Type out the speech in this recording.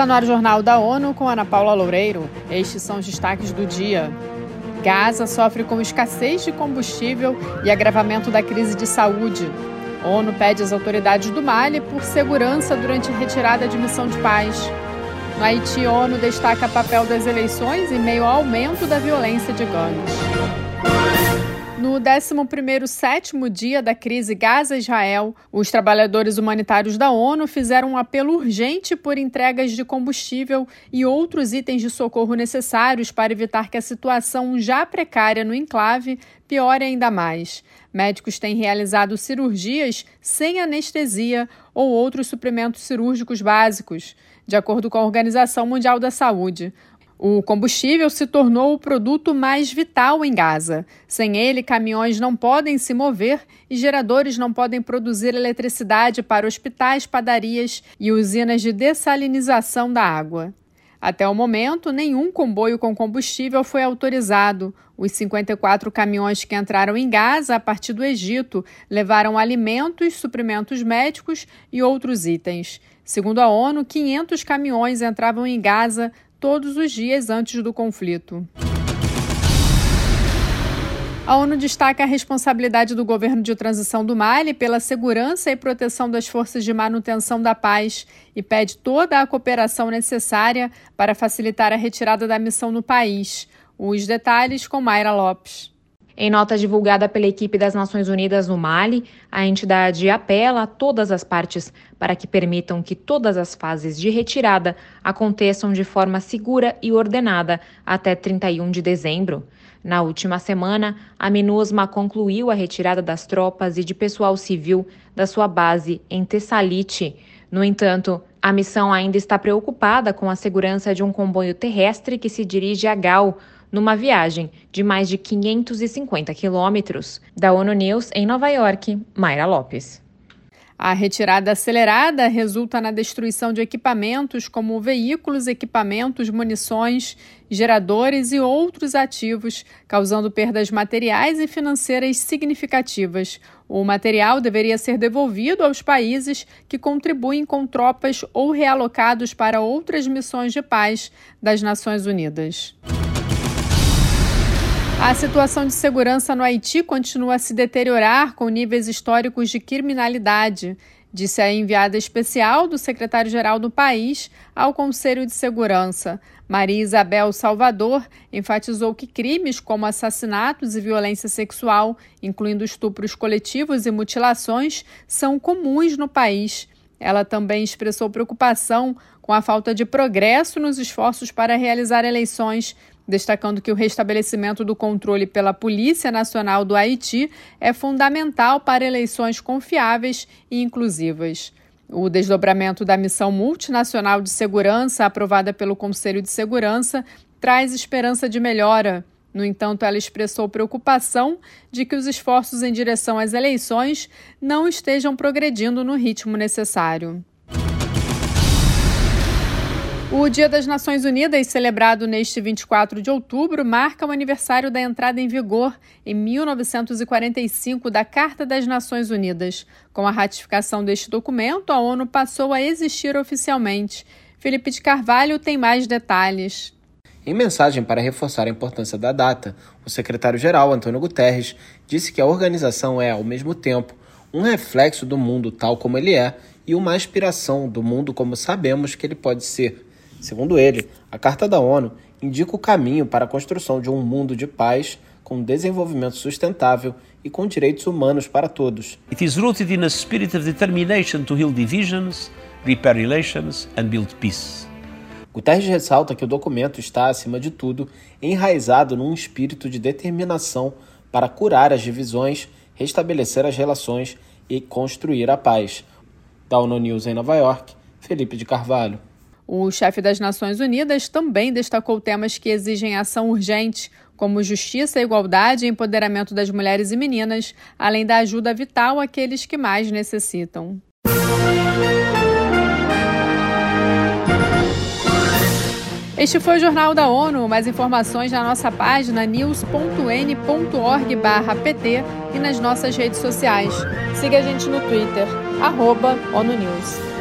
Está no ar o Jornal da ONU com Ana Paula Loureiro. Estes são os destaques do dia. Gaza sofre com escassez de combustível e agravamento da crise de saúde. ONU pede às autoridades do Mali por segurança durante a retirada de missão de paz. No Haiti, ONU destaca o papel das eleições em meio ao aumento da violência de gangues. No 11º sétimo dia da crise Gaza-Israel, os trabalhadores humanitários da ONU fizeram um apelo urgente por entregas de combustível e outros itens de socorro necessários para evitar que a situação já precária no enclave piore ainda mais. Médicos têm realizado cirurgias sem anestesia ou outros suprimentos cirúrgicos básicos, de acordo com a Organização Mundial da Saúde. O combustível se tornou o produto mais vital em Gaza. Sem ele, caminhões não podem se mover e geradores não podem produzir eletricidade para hospitais, padarias e usinas de dessalinização da água. Até o momento, nenhum comboio com combustível foi autorizado. Os 54 caminhões que entraram em Gaza a partir do Egito levaram alimentos, suprimentos médicos e outros itens. Segundo a ONU, 500 caminhões entravam em Gaza todos os dias antes do conflito. A ONU destaca a responsabilidade do governo de transição do Mali pela segurança e proteção das forças de manutenção da paz e pede toda a cooperação necessária para facilitar a retirada da missão no país. Os detalhes com Mayra Lopes. Em nota divulgada pela equipe das Nações Unidas no Mali, a entidade apela a todas as partes para que permitam que todas as fases de retirada aconteçam de forma segura e ordenada até 31 de dezembro. Na última semana, a MINUSMA concluiu a retirada das tropas e de pessoal civil da sua base em Tessalite. No entanto, a missão ainda está preocupada com a segurança de um comboio terrestre que se dirige a Gal, numa viagem de mais de 550 quilômetros. Da ONU News, em Nova York, Mayra Lopes. A retirada acelerada resulta na destruição de equipamentos como veículos, equipamentos, munições, geradores e outros ativos, causando perdas materiais e financeiras significativas. O material deveria ser devolvido aos países que contribuem com tropas ou realocados para outras missões de paz das Nações Unidas. A situação de segurança no Haiti continua a se deteriorar com níveis históricos de criminalidade, disse a enviada especial do secretário-geral do país ao Conselho de Segurança. Maria Isabel Salvador enfatizou que crimes como assassinatos e violência sexual, incluindo estupros coletivos e mutilações, são comuns no país. Ela também expressou preocupação com a falta de progresso nos esforços para realizar eleições destacando que o restabelecimento do controle pela Polícia Nacional do Haiti é fundamental para eleições confiáveis e inclusivas. O desdobramento da missão multinacional de segurança, aprovada pelo Conselho de Segurança, traz esperança de melhora. No entanto, ela expressou preocupação de que os esforços em direção às eleições não estejam progredindo no ritmo necessário. O Dia das Nações Unidas, celebrado neste 24 de outubro, marca o aniversário da entrada em vigor, em 1945, da Carta das Nações Unidas. Com a ratificação deste documento, a ONU passou a existir oficialmente. Felipe de Carvalho tem mais detalhes. Em mensagem para reforçar a importância da data, o secretário-geral Antônio Guterres disse que a organização é, ao mesmo tempo, um reflexo do mundo tal como ele é e uma aspiração do mundo como sabemos que ele pode ser Segundo ele, a Carta da ONU indica o caminho para a construção de um mundo de paz, com desenvolvimento sustentável e com direitos humanos para todos. It is rooted in a spirit of determination to heal divisions, repair relations and build peace. Guterres ressalta que o documento está, acima de tudo, enraizado num espírito de determinação para curar as divisões, restabelecer as relações e construir a paz. Da ONU News em Nova York, Felipe de Carvalho. O chefe das Nações Unidas também destacou temas que exigem ação urgente, como justiça, igualdade e empoderamento das mulheres e meninas, além da ajuda vital àqueles que mais necessitam. Este foi o Jornal da ONU. Mais informações na nossa página news.n.org/pt e nas nossas redes sociais. Siga a gente no Twitter, arroba ONU News.